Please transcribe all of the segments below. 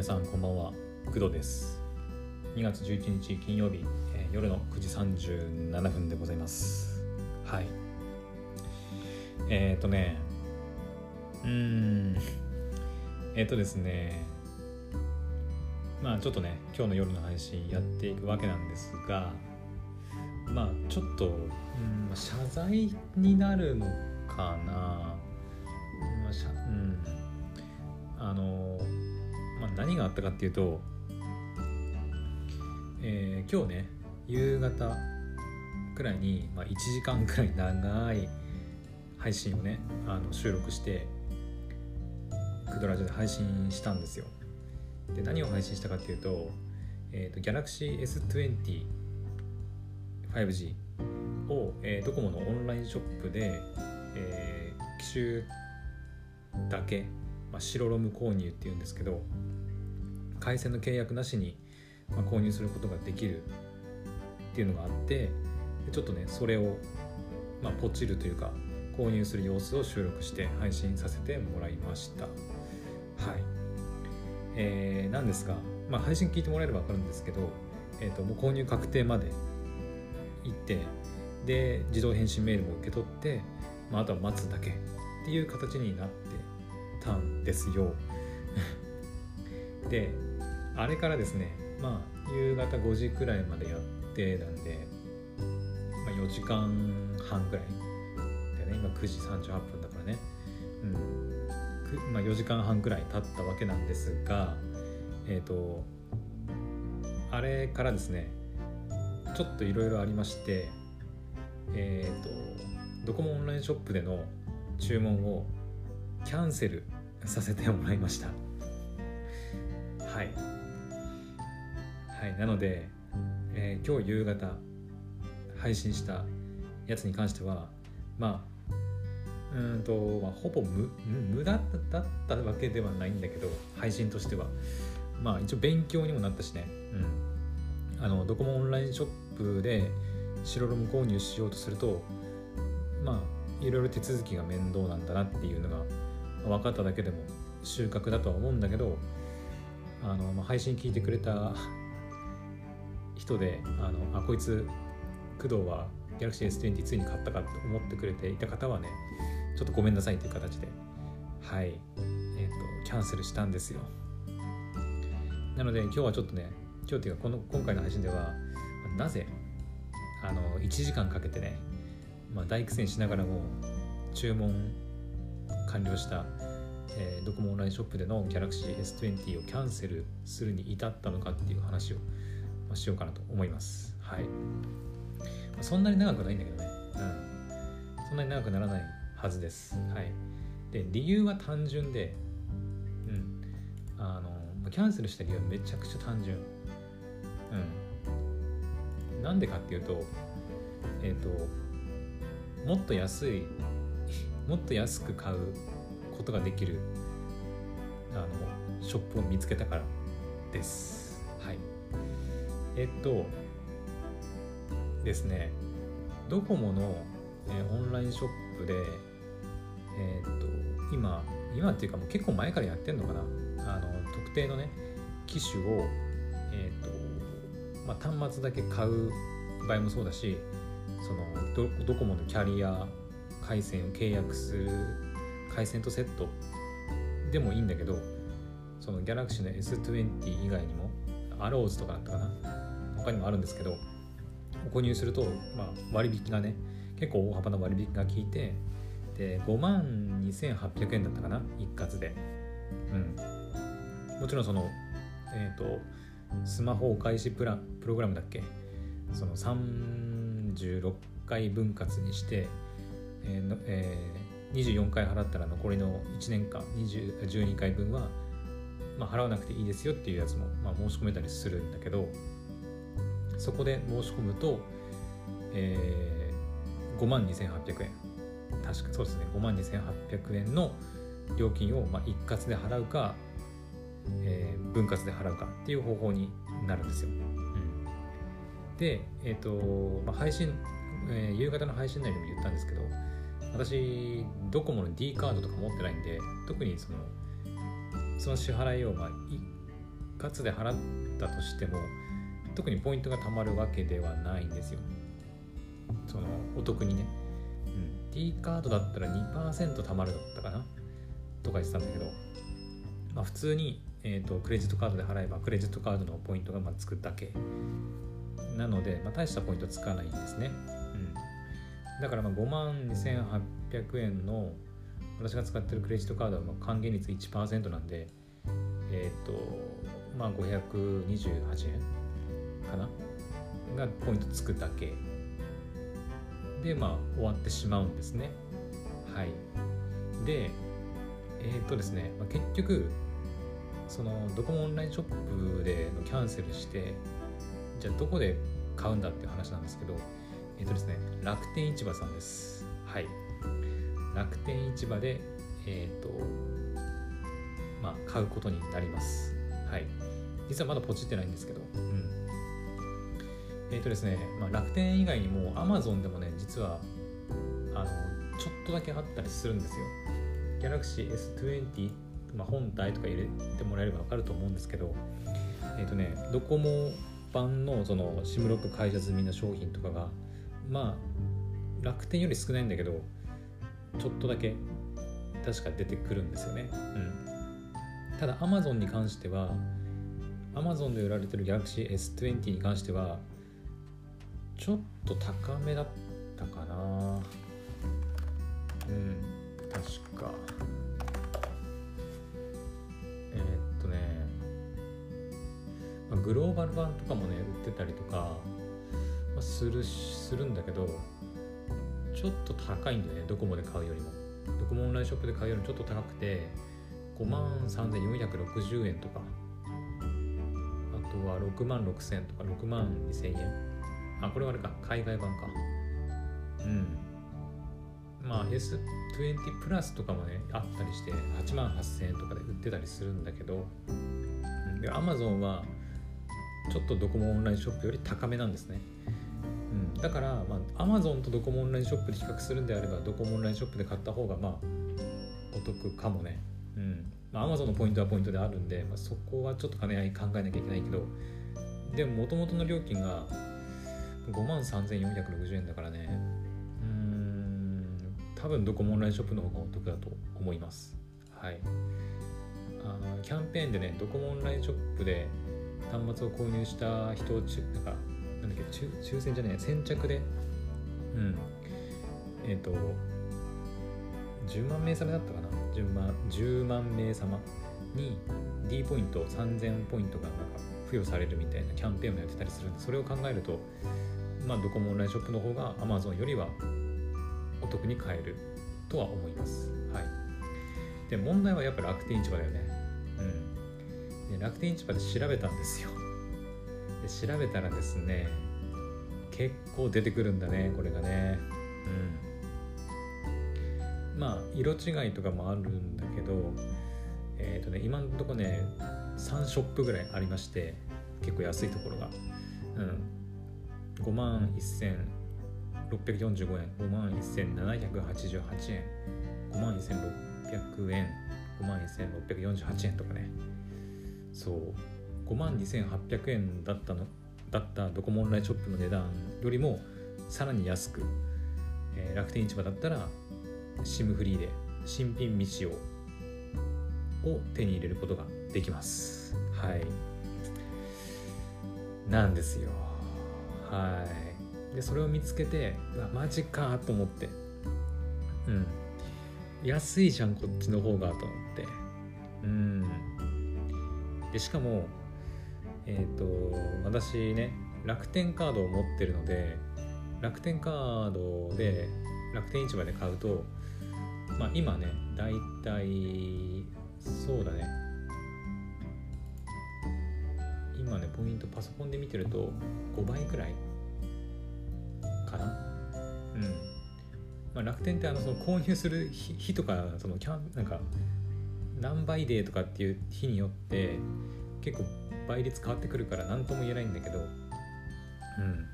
皆さんこんばんは。工藤です。2月11日金曜日、えー夜の9時37分でございます。はい。えっ、ー、とねうーん。えっ、とですねまあちょっとね今日の夜の配信やっていくわけなんですがまあちょっと、うん、謝罪になるのかな、まあしゃうん、あの、まあ、何があったかっていうと、えー今日ね夕方くらいに、まあ、1時間くらい長い配信をねあの収録してクドラジオで配信したんですよ。で何を配信したかっていうと,、えー、と Galaxy S20 5G を、えードコモのオンラインショップで、えー機種だけ、まあ、白ロム購入っていうんですけど回線の契約なしに、ま、購入することができるっていうのがあってでちょっとねそれを、まあ、ポチるというか購入する様子を収録して配信させてもらいました。はい。えー、なんですが、まあ、配信聞いてもらえれば分かるんですけど、えー、ともう購入確定まで行ってで自動返信メールも受け取って、まあ、あとは待つだけっていう形になってたんですよ。であれからですねまあ夕方5時くらいまでやってたんで、まあ、4時間半くらい。でね今9時38分だからね。うん。まあ、4時間半くらい経ったわけなんですがえっ、とあれからですねちょっといろいろありましてえっ、とドコモオンラインショップでの注文をキャンセルさせてもらいました。はい。はいなので、えー今日夕方配信したやつに関してはまあうんと、まあ、ほぼ無無無駄だったわけではないんだけど配信としては。まあ一応勉強にもなったしね。うん。あのドコモオンラインショップで白ロム購入しようとするとまあいろいろ手続きが面倒なんだなっていうのが分かっただけでも収穫だとは思うんだけどあの、まあ、配信聞いてくれた人であのあこいつ工藤は Galaxy S20 ついに買ったかと思ってくれていた方はねちょっとごめんなさいという形ではいえっ、とキャンセルしたんですよ。なので今日はちょっとね今日っていうかこの今回の配信ではなぜあの1時間かけてね、まあ、大苦戦しながらも注文完了した、えードコモオンラインショップでの Galaxy S20 をキャンセルするに至ったのかっていう話を、まあしようかなと思います。はい、まあそんなに長くないんだけどね。うん。そんなに長くならないはずです。はい。で理由は単純でうん。あのまキャンセルした理由はめちゃくちゃ単純。うん。なんでかっていうとえっ、ともっと安いもっと安く買うことができるあのショップを見つけたからです。はい。えっとですねドコモの、えーオンラインショップでえっと今今っていうかもう結構前からやってんのかな。あの特定のね機種をえっとまあ端末だけ買う場合もそうだしそのドドコモのキャリア回線を契約する回線とセット。でもいいんだけどその Galaxy の S20 以外にもアローズとかだったかな。他にもあるんですけど購入すると、まあ、割引がね結構大幅な割引が効いてで5万2800円だったかな。一括で。うん。もちろんそのえっ、とスマホお返しプランプログラムだっけ？その36回分割にして、えーえー24回払ったら残りの1年間20 12回分は、まあ、払わなくていいですよっていうやつも、まあ、申し込めたりするんだけどそこで申し込むと、えー、5万2800円。確かそうですね。5万2800円の料金を、まあ、一括で払うか、えー分割で払うかっていう方法になるんですよ。うん。で、えっ、と、まあ、配信、えー夕方の配信内でも言ったんですけど、私、ドコモの D カードとか持ってないんで、特にその、その支払いを、まあ、い括で払ったとしても特にポイントが貯まるわけではないんですよ。そのお得にね、うん、T カードだったら2%貯まるだったかな？とか言ってたんだけど、まあ、普通に、えーと、クレジットカードで払えばクレジットカードのポイントがまあつくだけ。なので、まあ、大したポイントつかないんですね、だからまあ5万2800円の私が使ってるクレジットカードは還元率1%なんでえっ、とまあ528円かな？がポイントつくだけ。でまあ終わってしまうんですね。はい。でえっ、とですね、まあ、結局そのドコモオンラインショップでのキャンセルしてじゃあどこで買うんだっていう話なんですけどえっ、とですね楽天市場さんです。はい。楽天市場でえっ、ー、とまあ買うことになります。はい。実はまだポチってないんですけど。うん。えっ、ー、とですね、まあ、楽天以外にも Amazon でもね実はあのちょっとだけあったりするんですよ。Galaxy S20、まあ、本体とか入れてもらえれば分かると思うんですけどえっ、ー、とねドコモ版のその SIM ロック解除済みの商品とかがまあ楽天より少ないんだけどちょっとだけ確か出てくるんですよね、うん、ただ Amazon に関しては Amazon で売られてる Galaxy S20 に関してはちょっと高めだったかな。うん確か。えー、っとね、グローバル版とかもね売ってたりとか、あ、するするんだけどちょっと高いんだよね。ドコモで買うよりも。ドコモオンラインショップで買うよりもちょっと高くて5万3460円とか。あとは6万6000円とか。6万2000円。あ、これはあれか、海外版か。うん。まあ S20 プラスとかもね、あったりして8万8000円とかで売ってたりするんだけど、で、Amazon はちょっとドコモオンラインショップより高めなんですね。だから、まあ、Amazon とドコモオンラインショップで比較するんであれば、ドコモオンラインショップで買った方が、まあ、お得かもね。うん。まあ、Amazon のポイントはポイントであるんで、まあ、そこはちょっと兼ね合い考えなきゃいけないけど、でも、もともとの料金が5万3460円だからね。うん。多分どこもオンラインショップの方がお得だと思います。はい。あのキャンペーンでねドコモオンラインショップで端末を購入した人をちなんかなんだっけ抽抽選じゃない先着でうんえっ、ー、と10万名様だったかな？10万 ,10 万名様に D ポイント3000ポイントがなんか付与されるみたいなキャンペーンもやってたりするんでそれを考えるとまあ、ドコモオンラインショップの方が Amazon よりはお得に買えるとは思います。はい。で、問題はやっぱ楽天市場だよね。うん。で楽天市場で調べたんですよ。で調べたらですね、結構出てくるんだね、これがね。うん。まあ、色違いとかもあるんだけど、えっ、ー、とね、今のとこね、3ショップぐらいありまして、結構安いところが。うん。5万1645円5万1788円5万1600円5万1648円とかねそう5万2800円だったのだったドコモオンラインショップの値段よりもさらに安く、えー、楽天市場だったら SIM フリーで新品未使用を手に入れることができます。はい。なんですよ。はい。でそれを見つけてうわマジかと思って。うん。安いじゃんこっちの方がと思って。うん。でしかもえっ、ー、と私ね楽天カードを持ってるので楽天カードで楽天市場で買うとまあ今ねだいたいそうだね。今ねポイントパソコンで見てると5倍くらいかな。うん。まあ、楽天ってあのその購入する日とかそのキャンなんか何倍デーとかっていう日によって結構倍率変わってくるから何とも言えないんだけどうん。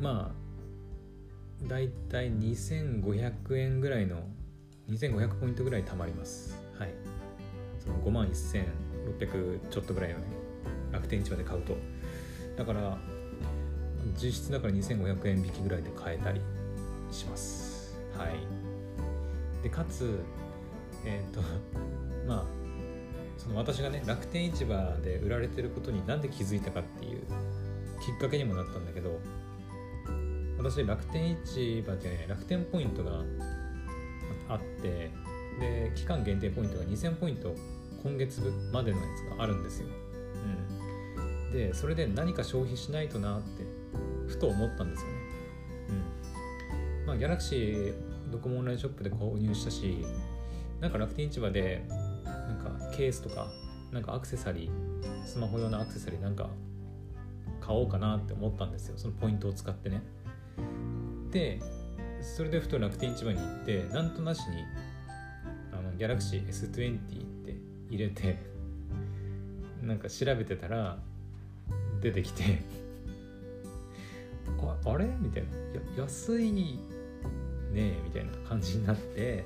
まあだいたい2500円ぐらいの2500ポイントぐらい貯まります。はい。その5万1600ちょっとぐらいよね楽天市場で買うと。だから実質だから2500円引きぐらいで買えたりします。はい。でかつえっ、ー、とまあその私がね楽天市場で売られてることになんで気づいたかっていうきっかけにもなったんだけど私楽天市場で、ね、楽天ポイントがあってで期間限定ポイントが2000ポイント今月までのやつがあるんですよ、うん、でそれで何か消費しないとなってふと思ったんですよね。うん。まあギャラクシードコモオンラインショップで購入したしなんか楽天市場でケースとかなんかアクセサリースマホ用のアクセサリーなんか買おうかなって思ったんですよ。そのポイントを使ってね。でそれでふと楽天市場に行ってなんとなしにあのギャラクシー S20 って入れてなんか調べてたら出てきてああれ？みたいな。安いねみたいな感じになって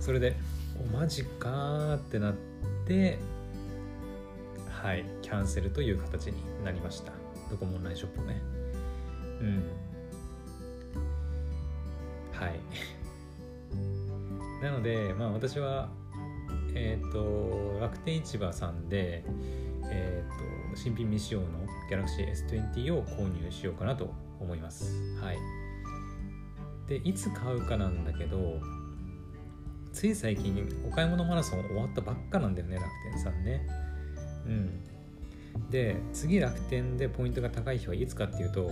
それでおマジかってなってではいキャンセルという形になりました。ドコモオンラインショップをね。うん。はい。なのでまあ私はえっ、ー、と楽天市場さんでえーと、新品未使用の Galaxy S20 を購入しようかなと思います。はい、でいつ買うかなんだけどつい最近お買い物マラソン終わったばっかなんだよね楽天さんね。うん、で次楽天でポイントが高い日はいつかっていうと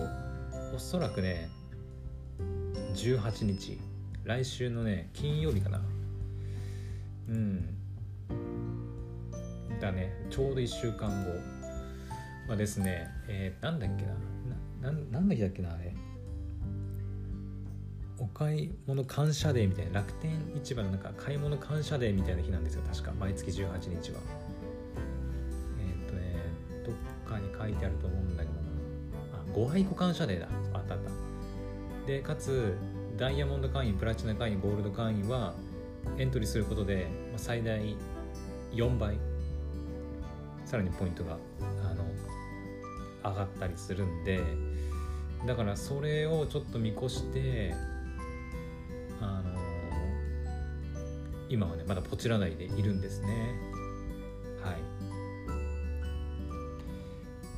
おそらくね18日。来週のね金曜日かな。うん。だね。ちょうど1週間後。はですね、えー、なんだっけな。ななんだっけなあれ。お買い物感謝デーみたいな楽天市場のなんか買い物感謝デーみたいな日なんですよ確か。毎月18日は。えっ、ー、とねどっかに書いてあると思うんだけどあご愛顧感謝デーだ。あったあった。でかつダイヤモンド会員プラチナ会員ゴールド会員はエントリーすることで、最大4倍さらにポイントがあの上がったりするんでだからそれをちょっと見越して今はねまだポチらないでいるんですね。はい。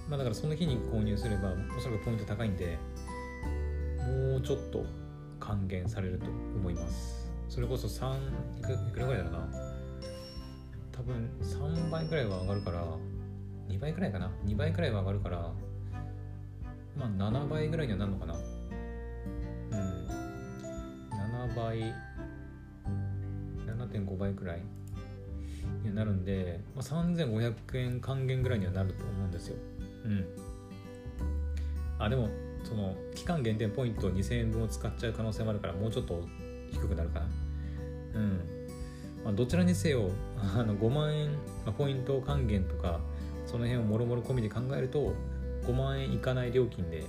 まあだからその日に購入すればおそらくポイント高いんでもうちょっと還元されると思います。それこそ3いくいくらぐらいだろうな。多分3倍くらいは上がるから2倍くらいかな。2倍くらいは上がるからまあ7倍ぐらいにはなるのかな。うん。7倍7.5倍くらいにはなるんで、まあ、3500円還元ぐらいにはなると思うんですよ。うん。あでもその期間限定ポイント2000円分を使っちゃう可能性もあるからもうちょっと低くなるかな。うん。まあ、どちらにせよ あの5万円、まあ、ポイント還元とかその辺をもろもろ込みで考えると5万円いかない料金で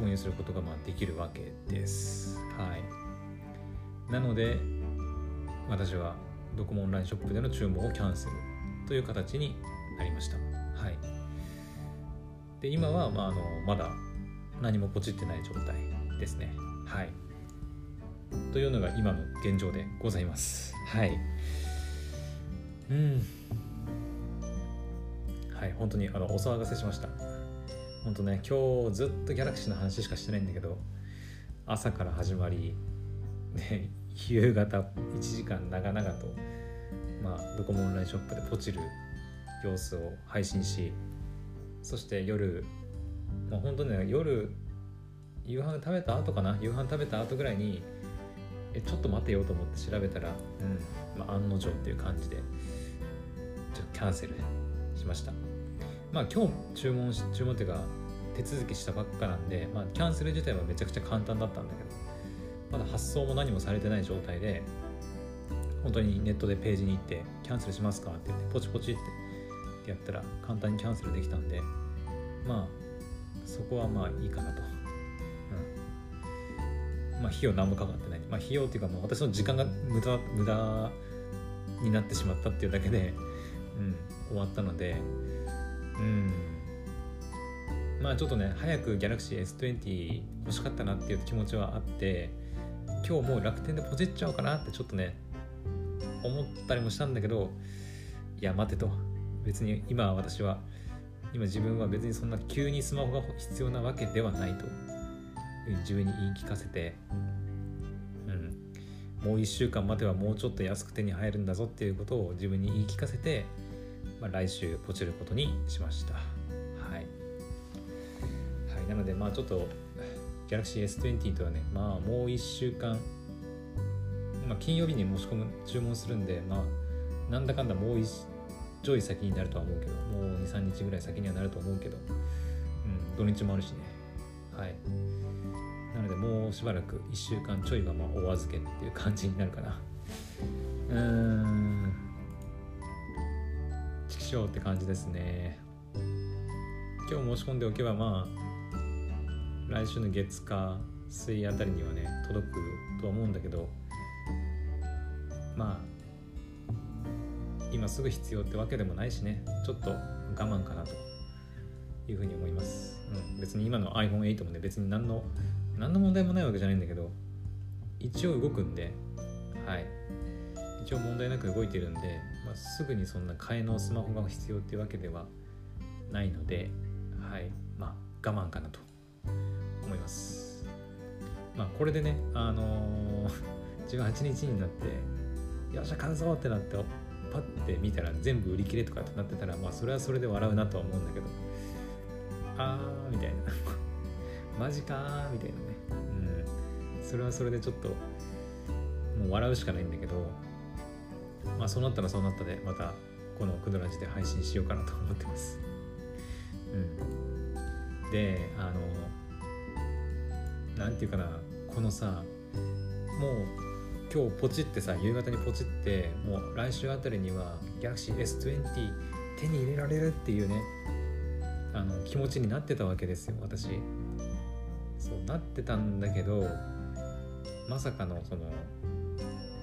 購入することがまあできるわけです。はい、なので私はドコモオンラインショップでの注文をキャンセルという形になりました。はい、で今はまああのまだ何もポチってない状態ですね。はい。というのが今の現状でございます。はい。うん。はい本当にあのお騒がせしました。本当ね今日ずっとギャラクシーの話しかしてないんだけど朝から始まりで夕方1時間長々とまあドコモオンラインショップでポチる様子を配信しそして夜もう本当ね夜夕飯食べた後かな？夕飯食べた後ぐらいにえちょっと待てよと思って調べたら、うんまあ、案の定っていう感じでちょっとキャンセルしました。まあ今日注文し注文っていうか手続きしたばっかなんで、まあ、キャンセル自体はめちゃくちゃ簡単だったんだけどまだ発送も何もされてない状態で本当にネットでページに行ってキャンセルしますかって言ってポチポチってやったら簡単にキャンセルできたんでまあそこはまあいいかなと。うん。まあ、費用何もかかってない、まあ、費用っていうかもう私の時間が無駄無駄になってしまったっていうだけでうん、終わったのでうん。まあちょっとね早く Galaxy S20 欲しかったなっていう気持ちはあって今日もう楽天でポチっちゃおうかなってちょっとね思ったりもしたんだけどいや待てと。別に今私は今自分は別にそんな急にスマホが必要なわけではないと。自分に言い聞かせて、うん、もう1週間待てばもうちょっと安く手に入るんだぞっていうことを自分に言い聞かせて、まあ、来週ポチることにしました、のでまあちょっと Galaxy S20 とはねまあもう1週間まあ、金曜日に申し込む注文するんでまあなんだかんだもうちょい先になるとは思うけどもう23日ぐらい先にはなると思うけど、うん、土日もあるしね。はい。なのでもうしばらく1週間ちょいはまあお預けっていう感じになるかな。うーん。畜生って感じですね。今日申し込んでおけばまあ来週の月火水あたりにはね届くとは思うんだけどまあ今すぐ必要ってわけでもないしねちょっと我慢かなというふうに思います、うん、別に今の iPhone8 もね別に何の何の問題もないわけじゃないんだけど一応動くんではい。一応問題なく動いてるんで、まあ、すぐにそんな替えのスマホが必要っていうわけではないのではい。まあ我慢かなと。ます。まあこれでねあのー、18日になってよっしゃ買うぞってなってパッて見たら全部売り切れとかってなってたらまあそれはそれで笑うなとは思うんだけどあーみたいな。マジかーみたいなね。うん。それはそれでちょっともう笑うしかないんだけどまあそうなったらそうなったでまたこのクドラジで配信しようかなと思ってます。うん。であの何て言うかなこのさもう今日ポチってさ夕方にポチってもう来週あたりには Galaxy S20 手に入れられるっていうねあの気持ちになってたわけですよ私。そうなってたんだけどまさかのその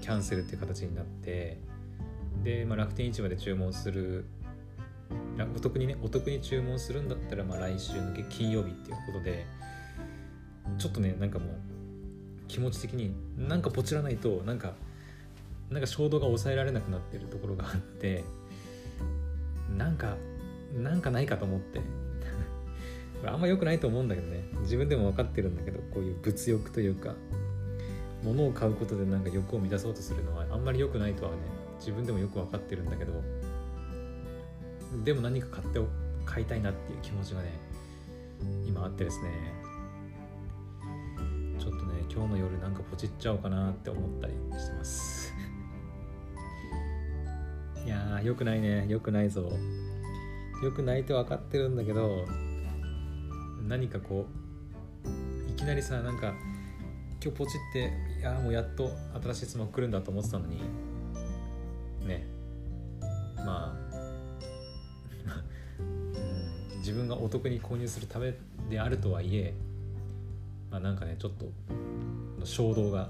キャンセルっていう形になってで、まあ、楽天市場で注文するお得にねお得に注文するんだったら、まあ、来週の金曜日っていうことでちょっとねなんかもう気持ち的になんかポチらないとなんかなんか衝動が抑えられなくなってるところがあってなんかなんかないかと思って。こ れあんま良くないと思うんだけどね。自分でも分かってるんだけどこういう物欲というか物を買うことでなんか欲を満たそうとするのはあんまり良くないとはね自分でもよく分かってるんだけどでも何か買って買いたいなっていう気持ちがね今あってですね。今日の夜なんかポチっちゃおうかなって思ったりしてます。いやーよくないね。よくないぞ。よくないと分かってるんだけど何かこういきなりさなんか今日ポチっていやもうやっと新しいスマホ来るんだと思ってたのに。ね。まあ 自分がお得に購入するためであるとはいえまあなんかねちょっと衝動が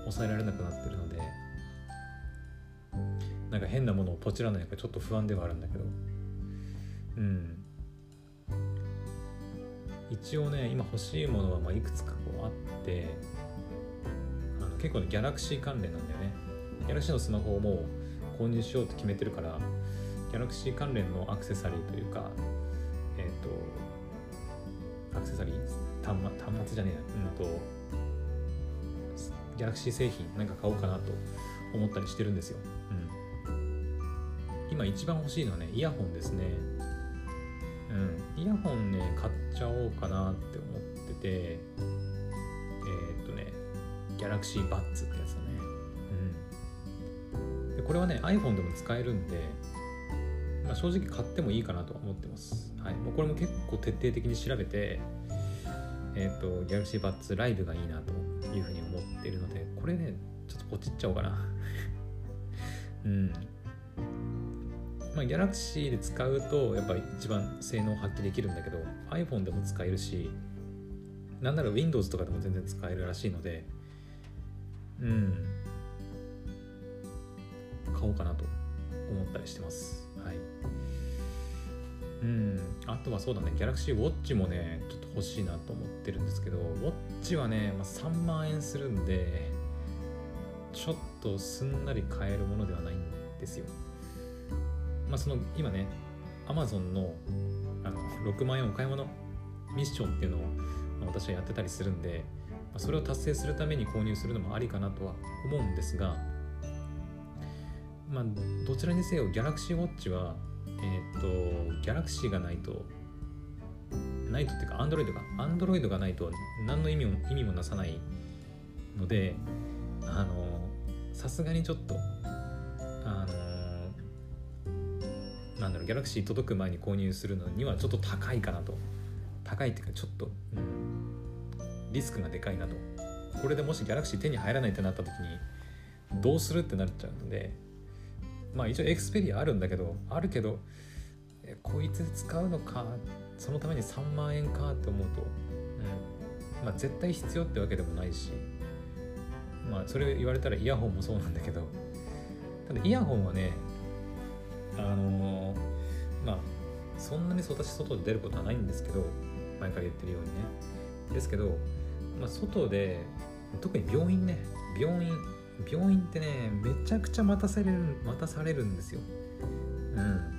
抑えられなくなってるのでなんか変なものをポチらないかちょっと不安ではあるんだけど。うん。一応ね今欲しいものはまあいくつかこうあってあの結構ねギャラクシー関連なんだよね。ギャラクシーのスマホをもう購入しようと決めてるからギャラクシー関連のアクセサリーというかえっ、ー、とアクセサリー端末端末じゃねえや。うんとギャラクシー製品なんか買おうかなと思ったりしてるんですよ、うん、今一番欲しいのはねイヤホンですね。うん。イヤホンね買っちゃおうかなって思っててえー、っとねギャラクシーバッツってやつだね。うん。でこれはね iPhone でも使えるんでまあ、正直買ってもいいかなと思ってます。はい、もうこれも結構徹底的に調べて、えっ、ー、と、Galaxy Buds ライブがいいなというふうにているので、これね、ちょっとポチっちゃおうかな。うん。まあ、Galaxy で使うと、やっぱ一番性能発揮できるんだけど、iPhone でも使えるし、なんなら Windows とかでも全然使えるらしいので、うん。買おうかなと思ったりしてますはいうん。あとはそうだね Galaxy Watch もねちょっと欲しいなと思ってるんですけど Watch はね、まあ、3万円するんでちょっとすんなり買えるものではないんですよ。まあその今ね Amazon のあの6万円お買い物ミッションっていうのを私はやってたりするんでまそれを達成するために購入するのもありかなとは思うんですがまあどちらにせよ Galaxy Watch はえっ、ー、と Galaxy がないとないとっていうか Android が Android がないと何の意味も意味もなさないのであのさすがにちょっとあのなんだろうギャラクシー届く前に購入するのにはちょっと高いかなと。高いっていうかちょっと、うん、リスクがでかいなと。これでもしギャラクシー手に入らないってなった時にどうするってなっちゃうのでまあ一応エクスペリアあるんだけどあるけどえこいつ使うのかそのために3万円かって思うと、うん。まあ、絶対必要ってわけでもないしまあそれ言われたらイヤホンもそうなんだけどただイヤホンはねあのー、まあそんなに私外で出ることはないんですけど前から言ってるようにね。ですけど、まあ、外で特に病院ね病院病院ってねめちゃくちゃ待たされる待たされるんですよ。うん。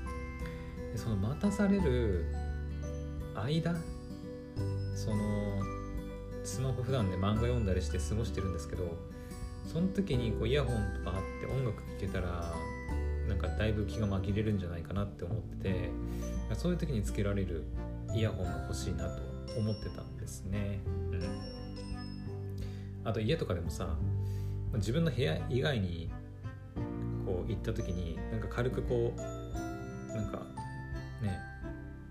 でその待たされる間そのスマホ普段で漫画読んだりして過ごしてるんですけどその時にこうイヤホンとかあって音楽聴けたらなんかだいぶ気が紛れるんじゃないかなって思っててそういう時につけられるイヤホンが欲しいなと思ってたんですね。うん、あと家とかでもさ自分の部屋以外にこう行った時になんか軽くこうなんかね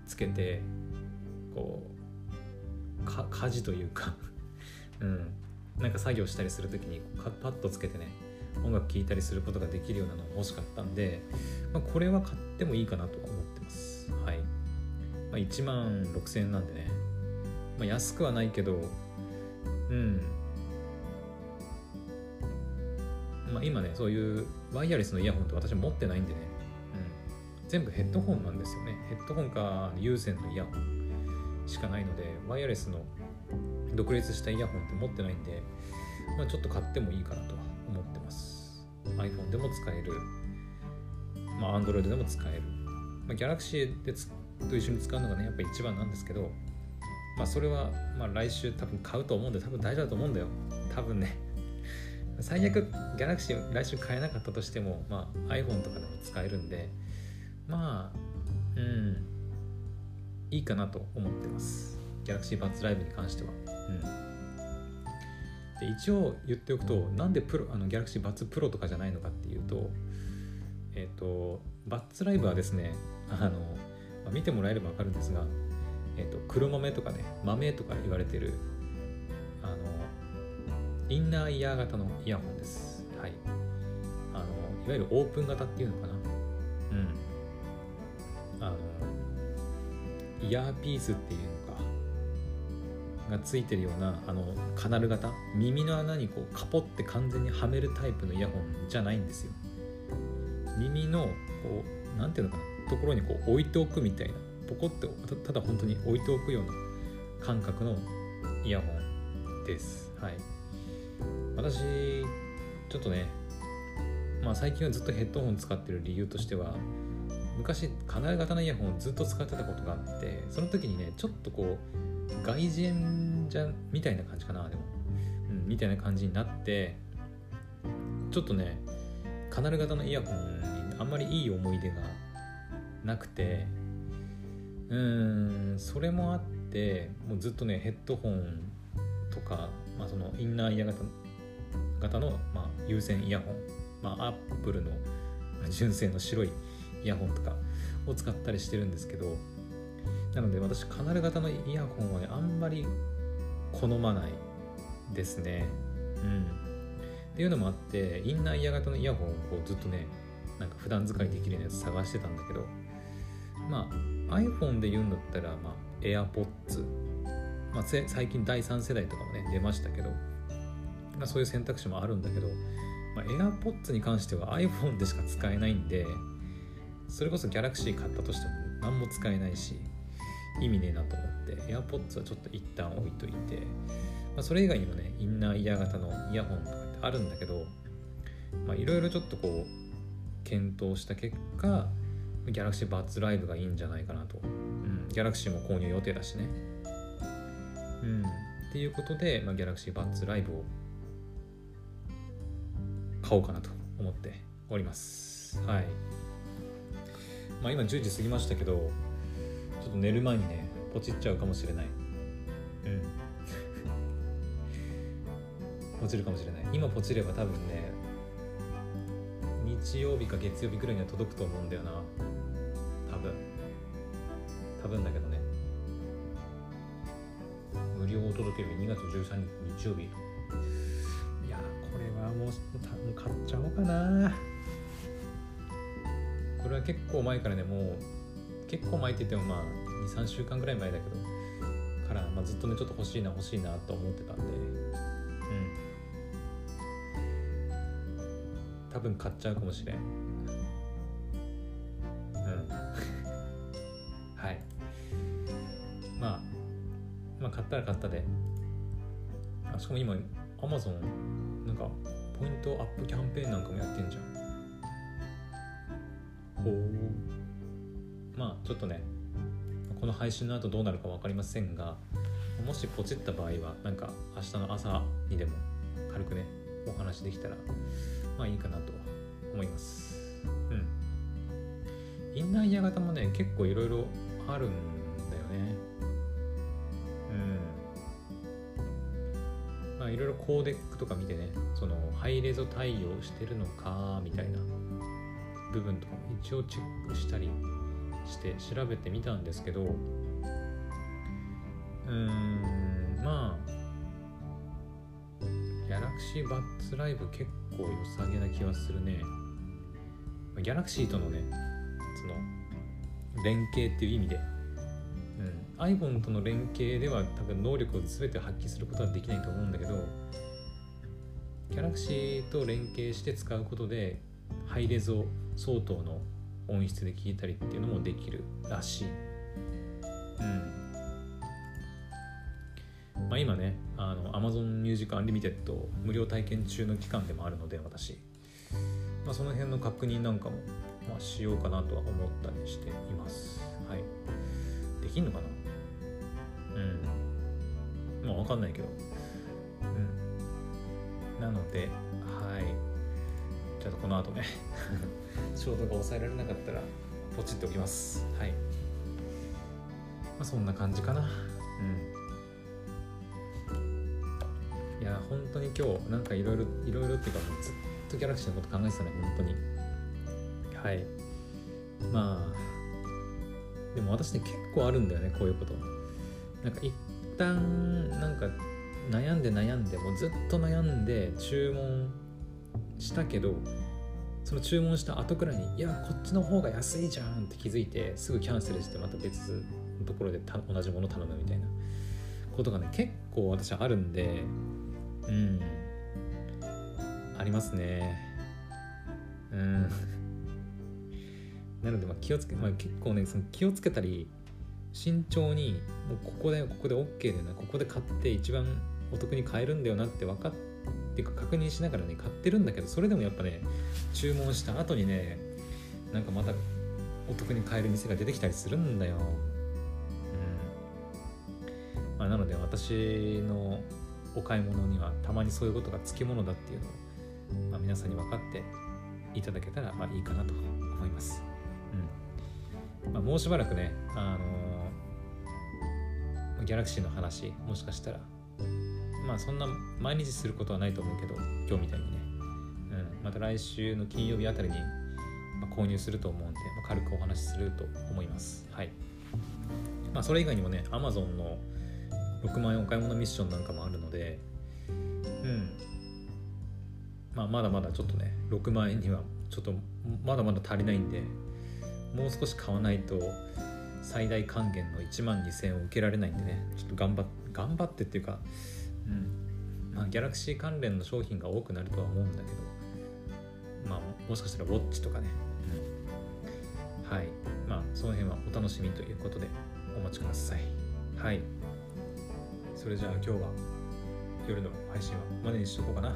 つけてこうか家事というか うんなんか作業したりする時にパッとつけてね音楽聴いたりすることができるようなのが欲しかったんで、まあ、これは買ってもいいかなとは思ってます。はい。まあ、1万6000円なんでね、まあ、安くはないけど、うん。まあ、今ね、そういうワイヤレスのイヤホンって私は持ってないんでね、うん、全部ヘッドホンなんですよね。ヘッドホンか有線のイヤホンしかないので、ワイヤレスの独立したイヤホンって持ってないんで、まあ、ちょっと買ってもいいかなとは思ってます。iPhone でも使える。まあ Android でも使える、まあ、Galaxy でと一緒に使うのがねやっぱ一番なんですけどまあそれはまあ来週多分買うと思うんで多分大丈夫だと思うんだよ。多分ね。最悪 Galaxy 来週買えなかったとしても、まあ、iPhone とかでも使えるんでまあうんいいかなと思ってます。Galaxy Buds Live に関しては。うん。で一応言っておくとなんでプロあのギャラクシーバッツプロとかじゃないのかっていうとえっ、ー、とバッツライブはですねあの、まあ、見てもらえれば分かるんですが、えーと、黒豆とかね豆とか言われてるあのインナーイヤー型のイヤホンです。はい。あのいわゆるオープン型っていうのかな。うん。あのイヤーピースっていうのかがついてるようなあのカナル型。耳の穴にこうカポって完全にはめるタイプのイヤホンじゃないんですよ。耳のこう何ていうのかな。ところにこう置いておくみたいな。ポコってただ本当に置いておくような感覚のイヤホンです。はい。私ちょっとねまあ最近はずっとヘッドホン使ってる理由としては昔カナル型のイヤホンをずっと使ってたことがあってその時にねちょっとこう外人じゃみたいな感じかなでも、うん、みたいな感じになってちょっとねカナル型のイヤホンにあんまりいい思い出がなくてうーんそれもあってもうずっとねヘッドホンとか、まあ、そのインナーイヤー型型の、まあ、有線イヤホン、まあ、アップルの純正の白いイヤホンとかを使ったりしてるんですけどなので私カナル型のイヤホンはねあんまり好まないですね。うん。っていうのもあってインナーイヤー型のイヤホンをこうずっとねなんか普段使いできるようなやつ探してたんだけどまあ iPhone で言うんだったら、まあ、AirPods、まあ、最近第3世代とかもね出ましたけど、ま、そういう選択肢もあるんだけど、まあ、AirPods に関しては iPhone でしか使えないんでそれこそギャラクシー買ったとしても何も使えないし意味ねえなと思って AirPods はちょっと一旦置いといて、まあ、それ以外にもねインナーイヤー型のイヤホンとかってあるんだけどいろいろちょっとこう検討した結果ギャラクシーバッツライブがいいんじゃないかなと、うん、ギャラクシーも購入予定だしね。うんっていうことで、まあ、ギャラクシーバッツライブを買おうかなと思っております。はい。まあ今10時過ぎましたけどちょっと寝る前にねポチっちゃうかもしれない。うん。ポチるかもしれない。今ポチれば多分ね日曜日か月曜日ぐらいには届くと思うんだよな。多分。多分だけどね。無料お届け日2月13日日曜日。もう多分買っちゃおうかな。これは結構前からねもう結構前って言ってもまあ23週間ぐらい前だけどから、まあ、ずっとねちょっと欲しいな欲しいなと思ってたんで。うん。多分買っちゃうかもしれん。うん。はい。まあまあ買ったら買ったで。しかも今 Amazon なんかポイントアップキャンペーンなんかもやってんじゃん。ほう。まあちょっとねこの配信の後どうなるか分かりませんがもしポチった場合はなんか明日の朝にでも軽くねお話できたらまあいいかなと思います。うん。インナーイヤー型もね結構いろいろあるんだよね。いろいろコーデックとか見てねそのハイレゾ対応してるのかみたいな部分とかも一応チェックしたりして調べてみたんですけどうーんまあギャラクシーバッツライブ結構良さげな気はするね。ギャラクシーとのねその連携っていう意味で、iPhone との連携では多分能力を全て発揮することはできないと思うんだけどギャラクシーと連携して使うことでハイレゾ相当の音質で聞いたりっていうのもできるらしい。うん。まあ、今ねあの Amazon Music Unlimited 無料体験中の期間でもあるので私、まあ、その辺の確認なんかも、まあ、しようかなとは思ったりしています。はい。できんのかな？うん。まあ分かんないけど。うん。なのではい。ちょっとこの後ね 衝動が抑えられなかったらポチっておきます。はい。まあそんな感じかな。うん。いや本当に今日なんかいろいろいろいろっていうかもうずっとギャラクシーのこと考えてたね本当に。はい。まあでも私ね結構あるんだよねこういうこと。なんか一旦なんか悩んで悩んでもうずっと悩んで注文したけどその注文した後くらいにいやこっちの方が安いじゃんって気づいてすぐキャンセルしてまた別のところで同じもの頼むみたいなことがね結構私あるんでうん。ありますね。うん。なのでまあ気をつけ、まあ、結構ねその気をつけたり慎重にもうここだよここで OK だよなここで買って一番お得に買えるんだよなって分かってか確認しながらね買ってるんだけどそれでもやっぱね注文した後にねなんかまたお得に買える店が出てきたりするんだよ。うんまあ、なので私のお買い物にはたまにそういうことがつきものだっていうのを、まあ、皆さんに分かっていただけたらまあいいかなと思います。うんまあ、もうしばらくね、あの、ギャラクシーの話もしかしたら。まあそんな毎日することはないと思うけど今日みたいにね、うん、また来週の金曜日あたりに、ま購入すると思うんで、まあ、軽くお話しすると思います。はい。まあそれ以外にもね Amazon の6万円お買い物ミッションなんかもあるのでうん。まあまだまだちょっとね6万円にはちょっとまだまだ足りないんでもう少し買わないと最大還元の1万2000円を受けられないんでねちょっと頑張っ頑張ってっていうかうん。まあ、ギャラクシー関連の商品が多くなるとは思うんだけど、まあ、もしかしたらウォッチとかね、うん。はい。まあその辺はお楽しみということでお待ちください。はい。それじゃあ今日は夜の配信はまでにしとこうかな。は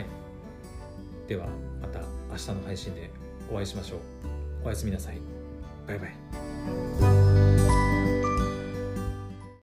い。ではまた明日の配信でお会いしましょう。おやすみなさい。バイバイ。